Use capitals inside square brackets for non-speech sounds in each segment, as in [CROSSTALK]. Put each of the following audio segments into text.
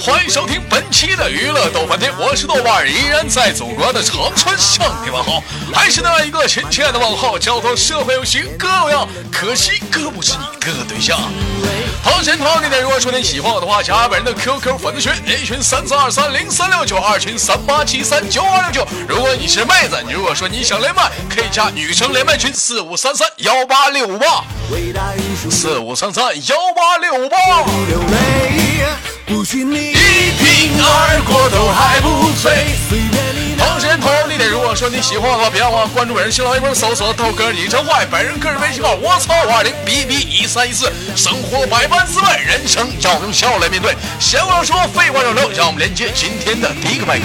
欢迎收听本期的娱乐逗翻天，我是豆瓣，依然在祖国的长春向你问好，还是那一个亲切的问候，叫做社会有型哥有样，可惜哥不是你哥哥对象。同时同样的，如果说你喜欢我的话，加本人的 QQ 粉丝群，A 群三四二三零三六九，二群三八七三九二六九。如果你是妹子，你如果说你想连麦，可以加女生连麦群四五三三幺八六五八，四五三三幺八六五八。一瓶二锅头还不醉。同时同样地点，如果说你喜欢的话，别忘了关注本人新浪微博，搜索豆哥你真坏，本人个人微信号我操五二零 b b 一三一四。生活百般滋味，人生要用笑来面对。闲话少说，废话少聊，让我们连接今天的第一个麦克。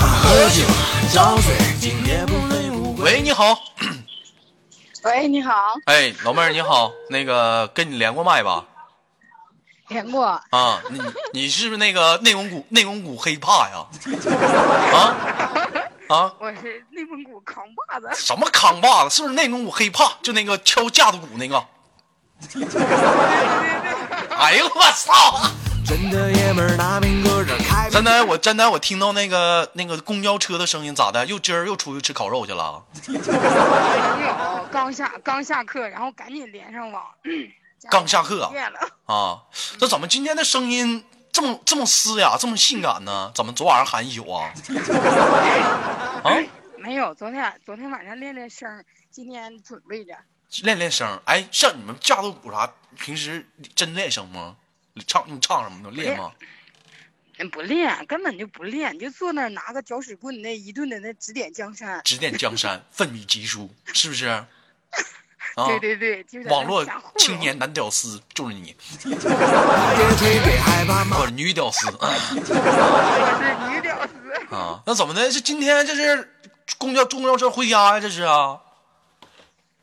喝酒喂，你好。喂，你好。哎，老妹儿你好，那个跟你连过麦吧？连过。啊，你你是不是那个 [LAUGHS] 内蒙古内蒙古黑怕呀？啊啊！我是内蒙古扛把子。什么扛把子？是不是内蒙古黑怕？就那个敲架子鼓那个？哎呦我操！真的爷们儿拿命搁这开。真的，我真的我听到那个那个公交车的声音，咋的？又今儿又出去吃烤肉去了？没有，刚下刚下课，然后赶紧连上网。[CLEARS THROAT] 刚下课啊？这怎么今天的声音这么这么嘶哑，这么性感呢？怎么昨晚上喊一宿啊？[LAUGHS] 啊？没有，昨天昨天晚上练练声，今天准备着练练声。哎，像你们架子鼓啥，平时真练声吗？唱你唱什么呢练吗？不练，根本就不练，你就坐那儿拿个搅屎棍，那一顿的那指点江山。[LAUGHS] 指点江山，奋笔疾书，是不是？啊，对对对，网络青年男屌丝就是你。我是女屌丝。我是女屌丝。啊，那怎么的？是今天这是公交公交车回家呀？这是啊。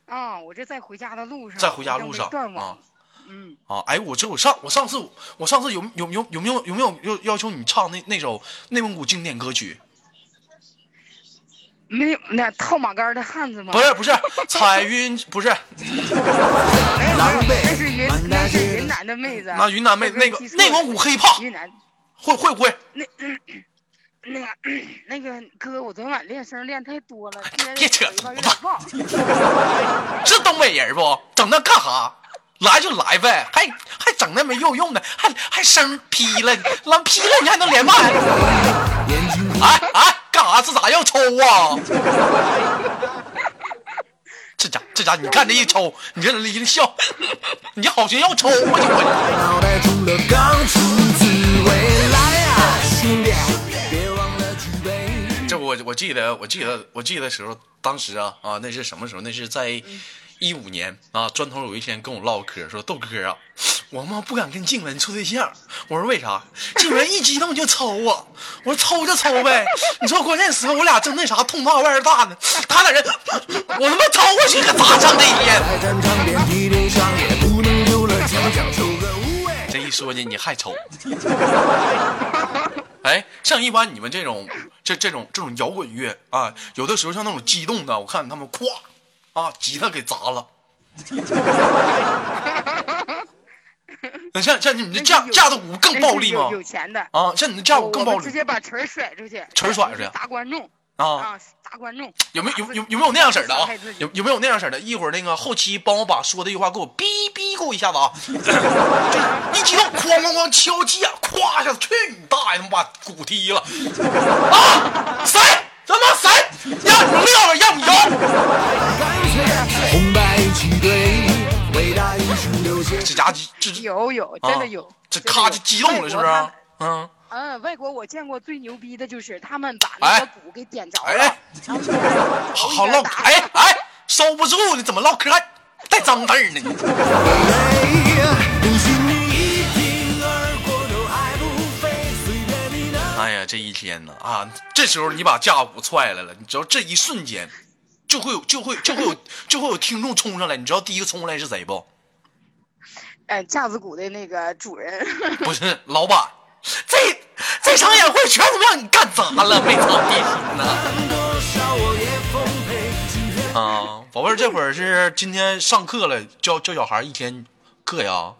啊，我这在回家的路上。在回家路上啊。嗯啊，哎，我这我上我上次我上次有有有有没有有没有要要求你唱那那首内蒙古经典歌曲？没有，那套马杆的汉子吗？不是不是，彩云不是。那是云那是云南的妹子。那云南妹那个内蒙古黑怕。云南会会不会？那那个那个哥，我昨天晚练声练太多了，别扯犊子。[LAUGHS] 是东北人不？整那干哈？来就来呗，还还整那没有用的，还还声劈了，让劈了你还能连麦？哎哎，干啥？这咋要抽啊？这家这家，你看这一抽，你这一笑，你好像要抽我这我我记得我记得我记得时候，当时啊啊，那是什么时候？那是在。一五年啊，砖头有一天跟我唠嗑，说豆哥啊，我妈不敢跟静文处对象。我说为啥？静文一激动就抽我。我说抽就抽呗。你说关键时刻我俩正那啥，痛大外大呢。他在这，我他妈抽过去可咋整那天？这一说呢，你还抽？[LAUGHS] 哎，像一般你们这种这这种这种摇滚乐啊，有的时候像那种激动的，我看他们咵。啊！吉他给砸了。[LAUGHS] 那像像你们这架架子鼓更暴力吗？有钱的啊！像你这架子鼓更暴力，直接把锤甩出去，锤甩出去，砸观众啊！砸观众。有没有有有有没有那样式的啊？有有没有那样式的？一会儿那个后期帮我把说的一句话给我逼逼给我一下子啊！[LAUGHS] 一激动，哐哐哐敲击啊，咵一下子，去你大爷！他妈把鼓踢了啊！谁？怎么谁？让你撂了，让你摇。这家这有有真的有，这咔就激动了，是不是？嗯嗯，外国我见过最牛逼的就是他们把那个鼓给点着了，好好唠，哎哎，收不住你怎么唠嗑还带脏字呢？哎 [LAUGHS] 这一天呢啊，这时候你把架鼓踹来了，你知道这一瞬间。就会有，就会，就会有，就会有听众冲上来。你知道第一个冲上来是谁不？哎，架子鼓的那个主人。不是老板，这这场演会全都让你干砸了，没操地心呢！啊，宝贝儿，这会儿是今天上课了，教教小孩一天课呀？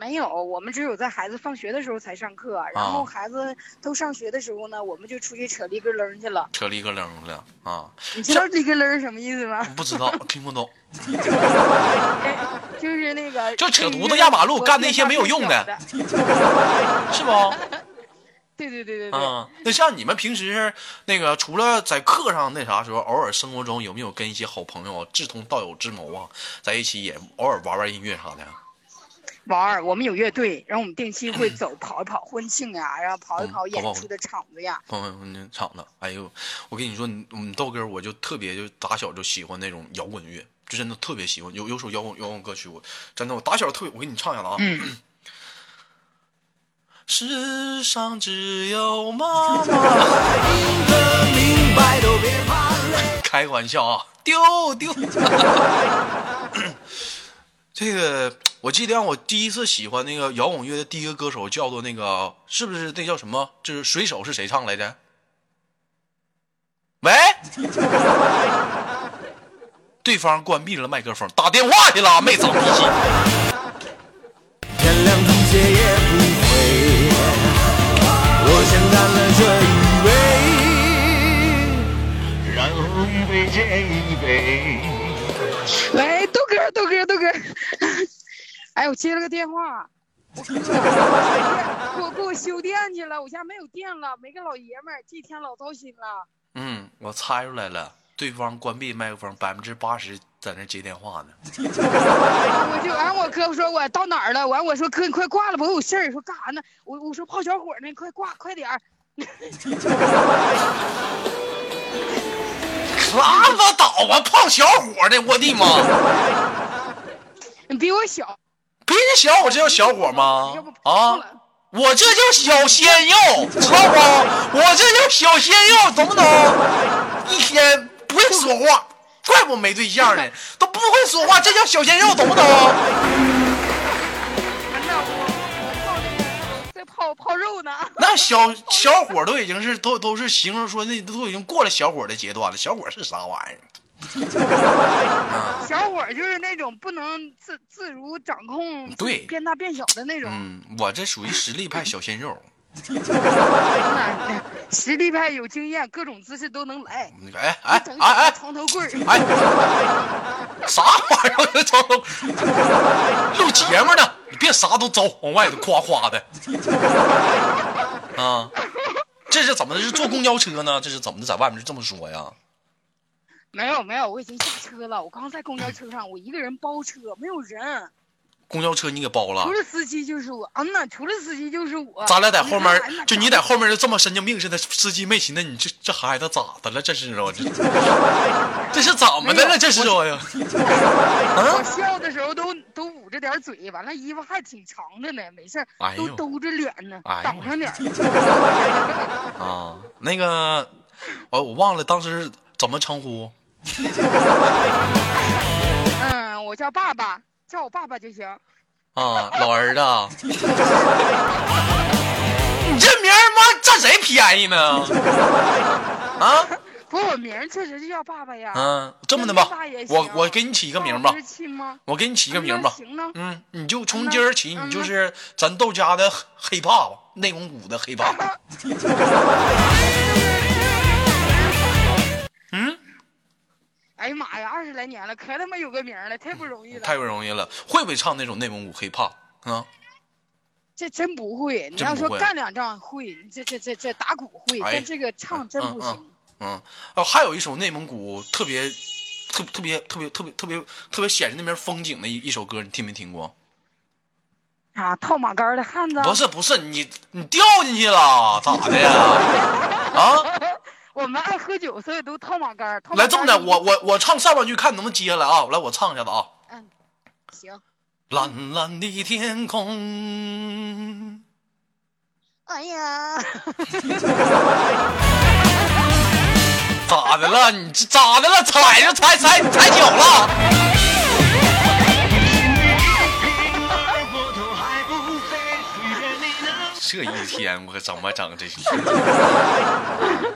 没有，我们只有在孩子放学的时候才上课，然后孩子都上学的时候呢，我们就出去扯哩个楞去了。扯哩个楞了啊！你知道立个楞什么意思吗？不知道，听不懂。[LAUGHS] 就是那个，就扯犊子压马路，干那些没有用的，[LAUGHS] 是不？[LAUGHS] 对对对对对。啊，那像你们平时那个，除了在课上那啥时候，偶尔生活中有没有跟一些好朋友志同道友之谋啊，在一起也偶尔玩玩音乐啥的？玩，我们有乐队，然后我们定期会走跑一跑婚庆呀，然后跑一跑演出的场子呀。跑跑婚庆场子，哎呦，我跟你说，你你豆哥，我就特别就打小就喜欢那种摇滚乐，就真的特别喜欢。有有首摇滚摇滚歌曲，我真的我打小特别，我给你唱一下子啊。[CLEARS THROAT] 世上只有妈妈好明白都别怕。[LAUGHS] 开个玩笑啊，丢丢。[CLEARS THROAT] 这个我记得，我第一次喜欢那个摇滚乐的第一个歌手叫做那个，是不是那叫什么？就是水手是谁唱来着？喂，[LAUGHS] 对方关闭了麦克风，打电话去了，没长脾气。我先干了这一杯，然后一杯接一杯。喂，豆哥，豆哥，豆哥，哎，我接了个电话，我 [LAUGHS] 给我给我修电去了，我家没有电了，没个老爷们儿，这天老糟心了。嗯，我猜出来了，对方关闭麦克风，百分之八十在那接电话呢。[LAUGHS] 我就完，我哥说我到哪儿了，完我说哥你快挂了吧，我有事儿。说干啥呢？我我说泡小伙呢，快挂，快点儿。[LAUGHS] 拉倒吧！泡小伙的，我的妈！你比我小，比你小，我这叫小伙吗？啊，我这叫小鲜肉，知道不？我这叫小鲜肉，懂不懂？一天不会说话，怪不没对象呢，都不会说话，这叫小鲜肉，懂不懂？泡泡肉呢？那小小伙都已经是都都是形容说那都已经过了小伙的阶段了。小伙是啥玩意儿？[LAUGHS] 小伙就是那种不能自自如掌控，对，变大变小的那种。嗯，我这属于实力派小鲜肉。[LAUGHS] 实力派有经验，各种姿势都能来。哎哎哎哎，床头柜哎，啥玩意儿？床头录节目呢，你别啥都招，往外头夸夸的。啊，这是怎么的？是坐公交车呢？这是怎么的？在外面是这么说呀？没有没有，我已经下车了。我刚在公交车上，我一个人包车，没有人。公交车你给包了？除了司机就是我，嗯呐，除了司机就是我。咱俩在后面，就你在后面就这么神经病似的，司机没寻思你这这孩子咋的了？这是我这 [LAUGHS] 这是怎么的了？这是我呀！[LAUGHS] 我笑的时候都都捂着点嘴，完了衣服还挺长的呢，没事都兜着脸呢，挡上点。[LAUGHS] 啊，那个，我我忘了当时怎么称呼。[LAUGHS] 嗯，我叫爸爸。叫我爸爸就行。啊，老儿子，[LAUGHS] 你这名儿妈占谁便宜呢？啊？不，我名确实就叫爸爸呀。嗯，这么的吧，我我给你起一个名吧。我给你起一个名吧。行呢。嗯，你就从今儿起，你就是咱豆家的黑爸爸，内蒙古的黑爸爸。[LAUGHS] 呀妈呀，二十来年了，可他妈有个名了，太不容易了。太不容易了，会不会唱那种内蒙古 hiphop 啊？这真不会。你要说干两仗会，这这这这打鼓会，但这个唱真不行。嗯，哦，还有一首内蒙古特别特特别特别特别特别特别显示那边风景的一一首歌，你听没听过？啊，套马杆的汉子？不是不是，你你掉进去了，咋的呀？啊？我们爱喝酒，所以都套马杆。来这么的，我我我唱上半句，看能不能接下来啊。来，我唱一下子啊。嗯。行。蓝蓝的天空。哎呀。[LAUGHS] 咋的了？你这咋的了？踩就踩踩踩脚了。[LAUGHS] 这一天我可怎么整？这。哈哈哈。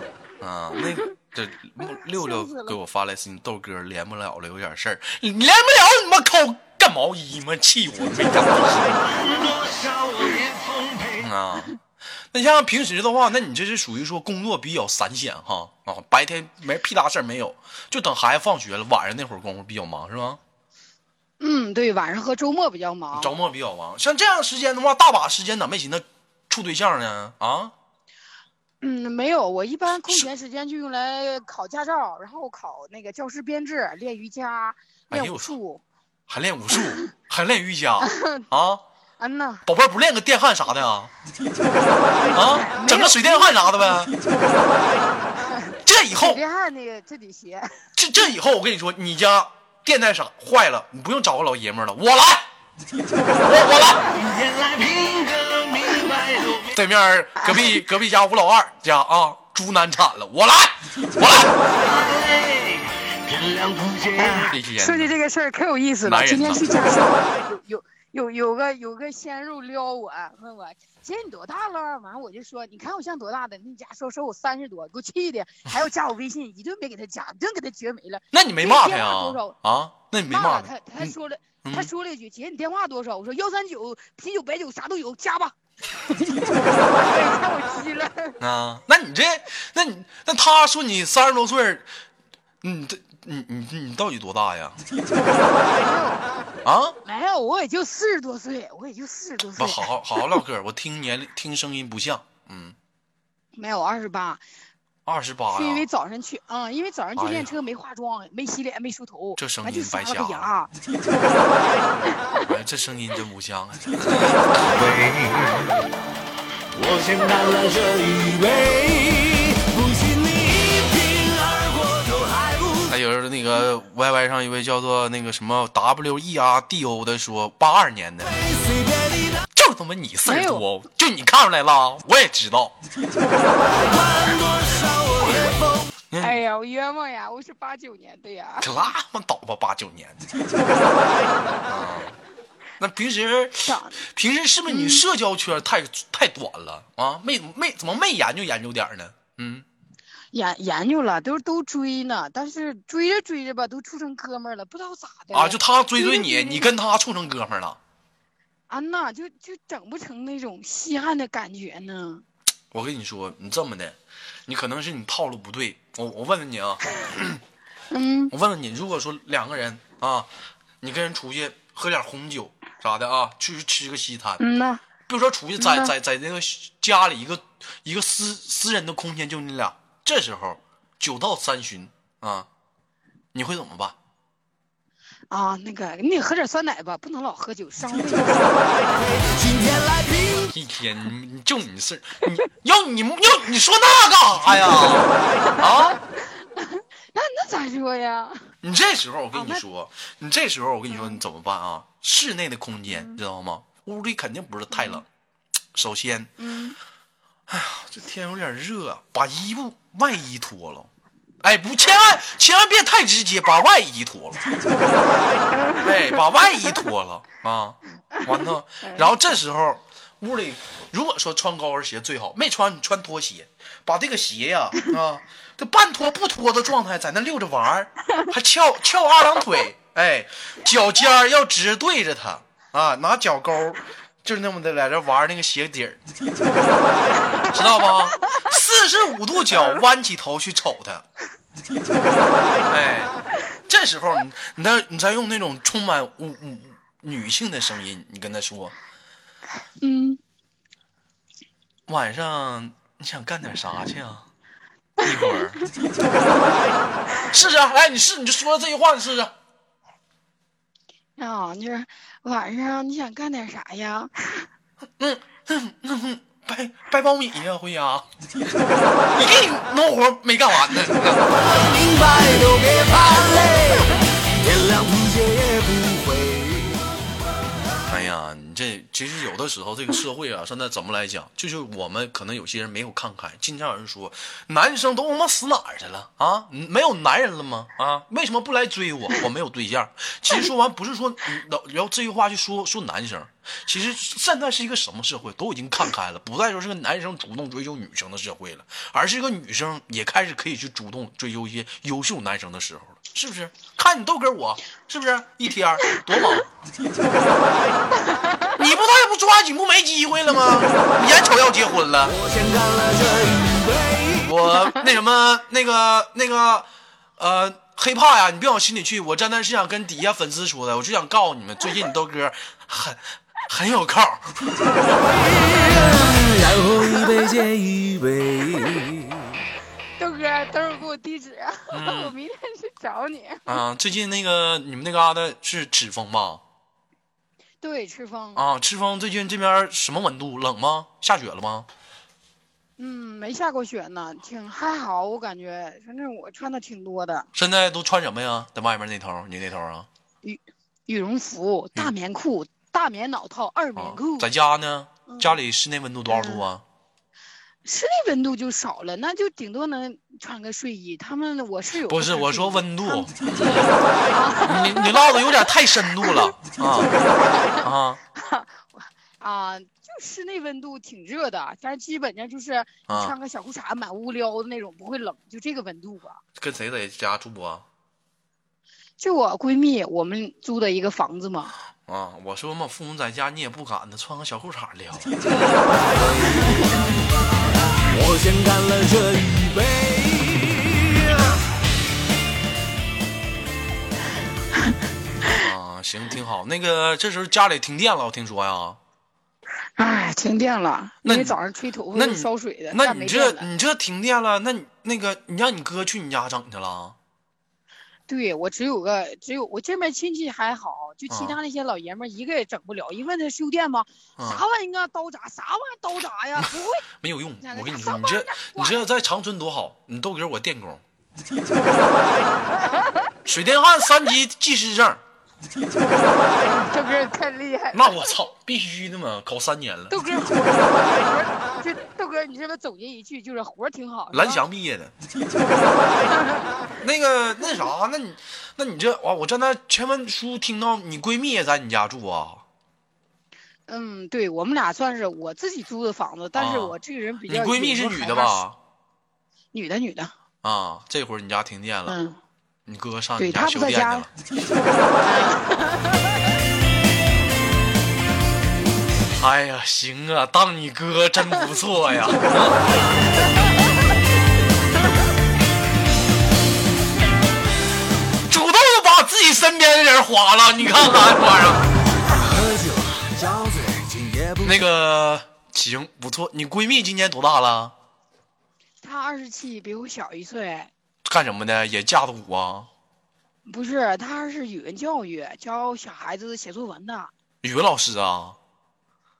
啊，那个这 [LAUGHS] 六六给我发来信，豆哥连不了了，有点事儿。你连不了，你妈抠干毛衣吗？气我没干毛啊。那像平时的话，那你这是属于说工作比较散闲哈啊，白天没屁大事儿没有，就等孩子放学了，晚上那会儿功夫比较忙是吧？嗯，对，晚上和周末比较忙。周末比较忙，像这样时间的话，大把时间咋没寻思处对象呢？啊？嗯，没有，我一般空闲时间就用来考驾照，然后考那个教师编制，练瑜伽，练武术，还练武术，[LAUGHS] 还练瑜伽 [LAUGHS] 啊？嗯呐，宝贝儿不练个电焊啥的 [LAUGHS] 啊？啊，整个水电焊啥的呗。这以后电焊那个这得学。这这以后我跟你说，你家电带啥坏了，你不用找个老爷们了，我来，我我来。对面隔壁隔壁家吴老二家啊，猪难产了，我来，我来。说起这个事儿可有意思了，今天去驾校有有。有有个有个鲜肉撩我，问我姐你多大了？完了我就说，你看我像多大的？那家说说我三十多，给我气的，还要加我微信，一顿没给他加，一顿给他绝没了。那你没骂他呀？啊？那你没骂他？他说了，他说了一句，姐你电话多少？我说幺三九啤酒白酒啥都有，加吧。看我气了。啊？那你这，那你那他说你三十多岁，你这。你你你到底多大呀？[LAUGHS] 啊？没有，我也就四十多岁，我也就四十多岁。不好好好好唠嗑，我听年龄听声音不像，嗯。没有二十八。二十八是因为早上去，嗯，因为早上去练车没化妆，没洗脸，没梳头，这声音白瞎了。[LAUGHS] 哎，这声音真不像啊。[LAUGHS] 有那个 Y Y 上一位叫做那个什么 W E R D O 的说八二年的，就他妈你事儿多，就你看出来了，我也知道。哎呀，我冤枉呀！我是八九年的呀。可拉么倒吧，八九年的 [LAUGHS] 啊。那平时平时是不是你社交圈太太短了啊？没没怎么没研究研究点呢？嗯。研研究了，都都追呢，但是追着追着吧，都处成哥们儿了，不知道咋的。啊，就他追追你，你跟他处成哥们儿了。啊呐，就就整不成那种稀罕的感觉呢。我跟你说，你这么的，你可能是你套路不对。我我问问你啊，[COUGHS] 嗯，我问问你，如果说两个人啊，你跟人出去喝点红酒啥的啊，去吃个西餐，嗯呐，比如说出去在在在那个家里一个一个私私人的空间，就你俩。这时候酒到三巡啊，你会怎么办？啊，那个你喝点酸奶吧，不能老喝酒伤胃。[LAUGHS] 一天你就你事你要你要你说那干啥呀？啊？[LAUGHS] 那那咋说呀？你这时候我跟你说，你这时候我跟你说你怎么办啊？室内的空间知道吗？屋里肯定不是太冷。首先，嗯。哎呀，这天有点热，把衣服外衣脱了。哎，不，千万千万别太直接，把外衣脱了。哎，把外衣脱了啊！完了，然后这时候屋里如果说穿高跟鞋最好，没穿你穿拖鞋，把这个鞋呀啊，这半脱不脱的状态在那溜着玩儿，还翘翘二郎腿，哎，脚尖要直对着他啊，拿脚勾。就是那么的，在这玩那个鞋底儿，[LAUGHS] 知道不？四十五度角弯起头去瞅他，哎，这时候你你再你再用那种充满女女女性的声音，你跟他说，嗯，晚上你想干点啥去啊？一会儿试试，来，你试，你就说这句话，你试试。啊，就是晚上你想干点啥呀？嗯嗯嗯，掰掰苞米呀，辉呀！你给你农活没干完呢。哎呀，你这其实有的时候这个社会啊，现在怎么来讲，就是我们可能有些人没有看开。经常有人说，男生都他妈死哪儿去了啊？没有男人了吗？啊，为什么不来追我？我没有对象。其实说完不是说，然后这句话就说说男生。其实现在是一个什么社会，都已经看开了，不再说是个男生主动追求女生的社会了，而是一个女生也开始可以去主动追求一些优秀男生的时候了，是不是？看你豆哥我，是不是一天多忙？[LAUGHS] 你不他也不抓紧不没机会了吗？眼瞅要结婚了，我那什么那个那个呃黑怕呀，你别往心里去。我真的是想跟底下粉丝说的，我就想告诉你们，最近你豆哥很很有靠。豆哥，等会儿给我地址，[LAUGHS] 我明天去找你。啊，最近那个你们那嘎达是赤峰吧？对，赤峰。啊，赤峰最近这边什么温度？冷吗？下雪了吗？嗯，没下过雪呢，挺还好，我感觉，反正我穿的挺多的。现在都穿什么呀？在外面那头，你那头啊？羽羽绒服、大棉裤、大棉袄套、二棉裤。在家呢？家里室内温度多少度啊？室内温度就少了，那就顶多能穿个睡衣。他们我是有不是我说温度，你你唠的有点太深度了 [LAUGHS] 啊啊 [LAUGHS] 啊！就室内温度挺热的，但是基本上就是穿个小裤衩满屋撩的那种，不会冷，就这个温度吧。跟谁在家住啊？就我闺蜜，我们租的一个房子嘛。啊，我说嘛，父母在家你也不敢呢，穿个小裤衩撩。[LAUGHS] 我先干了这一杯。啊，行，挺好。那个，这时候家里停电了，我听说呀。哎，停电了。那你早上吹头发烧水的，那你这你这停电了，那你那个你让你哥去你家整去了？对我只有个只有我这边亲戚还好，就其他那些老爷们一个也整不了。一问他修电吗？啥玩意儿啊？刀铡？啥玩意儿刀铡呀？不会，[LAUGHS] 没有用。我跟你说，你这你这在长春多好，你豆哥我电工，水电焊三级技师证。豆哥太厉害！那我操，必须的嘛，考三年了。豆哥，这豆哥，你这边总结一句就是活挺好。蓝翔毕业的。[LAUGHS] 那个那啥，那你那你这哇，我在那前文书听到你闺蜜也在你家住啊？嗯，对我们俩算是我自己租的房子，但是我这个人比较。你闺蜜是女的吧？女的，女的。啊，这会儿你家停电了。嗯。你哥上你家修电去了。[LAUGHS] 哎呀，行啊，当你哥真不错呀。[LAUGHS] 主动把自己身边的人划了，你看看。那个行不错，你闺蜜今年多大了？她二十七，比我小一岁。干什么的？也架子鼓啊？不是，她是语文教育，教小孩子写作文的。语文老师啊？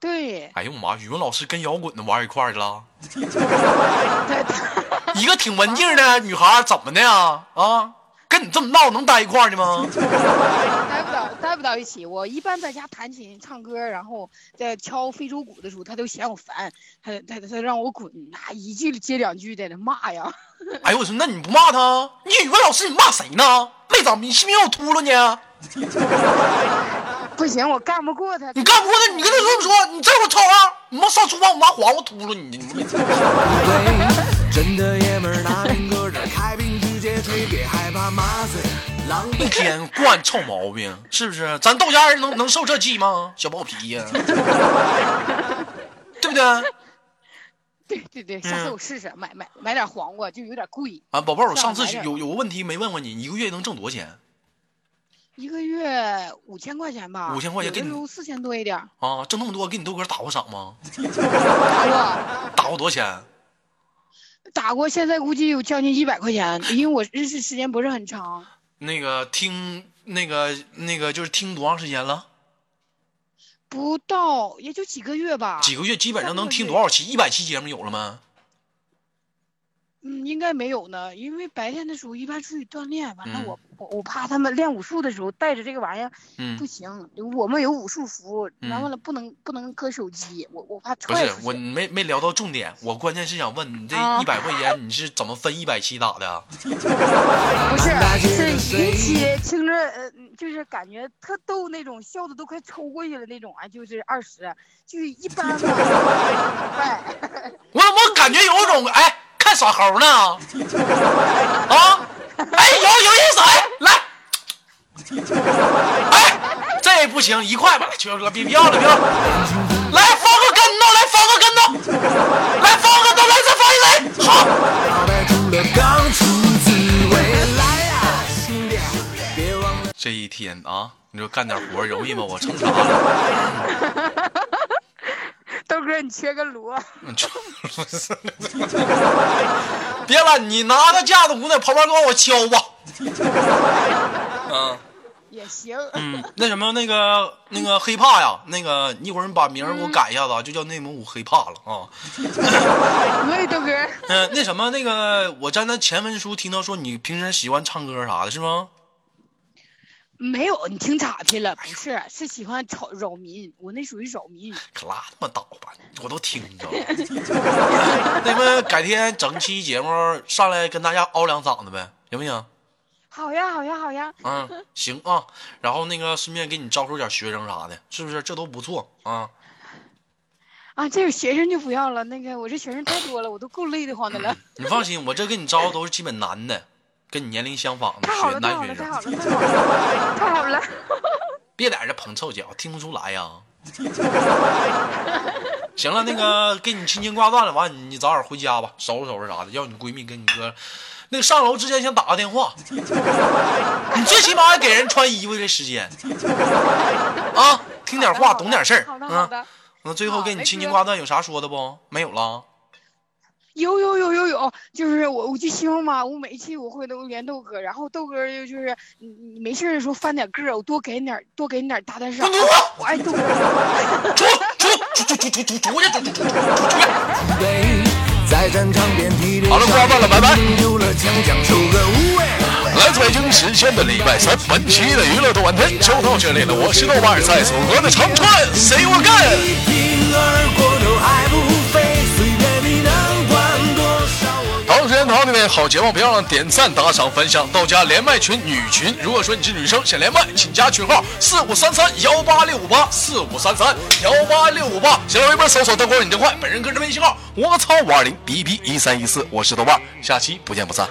对。哎呦我妈！语文老师跟摇滚的玩一块儿去了？[LAUGHS] [LAUGHS] 一个挺文静的女孩，怎么的呀？啊？跟你这么闹，能待一块儿吗？[LAUGHS] 待不到，待不到一起。我一般在家弹琴、唱歌，然后在敲非洲鼓的时候，他都嫌我烦，他他他让我滚，那一句接两句在那骂呀。哎呦我说，那你不骂他？你语文老师，你骂谁呢？没长，你信不信我秃噜你？不行，我干不过他。你干不过他，你跟他这么说，你这会操啊！你妈上厨房，我拿黄瓜秃噜你！你真的爷们儿拿歌开瓶直接吹，别害怕麻醉。一天惯臭毛病，是不是？咱豆家人能能受这气吗？小暴脾呀，对不对？[LAUGHS] 对对对，下次我试试买买买点黄瓜，就有点贵啊。宝贝儿，我上次有有个问题没问问你，一个月能挣多少钱？一个月五千块钱吧，五千块钱给你四千多一点啊，挣那么多，给你豆哥打过赏吗？打过，打过多少钱？打过，现在估计有将近一百块钱，因为我认识时间不是很长。那个听那个那个就是听多长时间了？不到，也就几个月吧。几个月基本上能听多少期？一百期节目有了吗？嗯，应该没有呢，因为白天的时候一般出去锻炼，完了嗯我我我怕他们练武术的时候带着这个玩意儿嗯不，行，我们有武术服，然后了不能不能搁手机，我我怕不是。我没没聊到重点，我关键是想问你这啊一百块钱你是怎么分一百期打的啊？[LAUGHS] 不是是一期听着呃，就是感觉特逗那种，笑的都快抽过去了那种啊，就是二十，就是一般吧。[LAUGHS] 我我怎么感觉有种哎耍猴呢？啊，哎有有意思哎来，哎这不行一块吧，秋哥别别要了别要了，来放个跟头来放个跟头，来放个跟头来再放一雷，好。这一天啊，你说干点活容易吗？我成啥了？豆哥，你缺个锣，别了，你拿个架子鼓在旁边给我敲吧。嗯也行。嗯，那什么，那个那个黑怕呀，那个一会儿你把名儿给我改一下子啊，就叫内蒙古黑怕了啊。[LAUGHS] 对，豆哥，嗯、那什么，那个我在那前文书听到说你平时喜欢唱歌啥的，是吗？没有，你听岔劈了，不是，是喜欢吵扰民，我那属于扰民。可拉他妈倒吧，我都听着了。[LAUGHS] 那么改天整期节目上来跟大家嗷两嗓子呗，行不行？好呀，好呀，好呀。嗯，行啊。然后那个顺便给你招收点学生啥的，是不是？这都不错啊。啊，这个学生就不要了，那个我这学生太多了，我都够累得慌的了。你放心，我这给你招都是基本男的，跟你年龄相仿的学男，学生太好。了，太好了，太好了。[LAUGHS] 别在这捧臭脚，听不出来呀。[LAUGHS] 行了，那个给你轻轻挂断了，完你早点回家吧，收拾收拾啥的。要你闺蜜跟你哥，那个上楼之前先打个电话，你最起码还给人穿衣服的时间啊，听点话，懂点事儿好的，好啊。那最后给你轻轻挂断，有啥说的不？没有了。有有有有有，就是我我就希望嘛，我每一期我会都连豆哥，然后豆哥就就是你你没事的时候翻点个，我多给你点多给你点搭搭上。我爱豆哥。出出出边好了，不要问了，拜拜。来自北京时间的礼拜三，本期的娱乐的晚天就到这里了。我是豆瓣，在祖国的长春，See you again。我。同时间同样的好节目，别忘了点赞、打赏、分享。到家连麦群女群，如果说你是女生想连麦，请加群号四五三三幺八六五八四五三三幺八六五八。新浪微博搜索“豆哥你真坏”，本人个人微信号我操五二零 b b 一三一四，我是豆瓣，下期不见不散。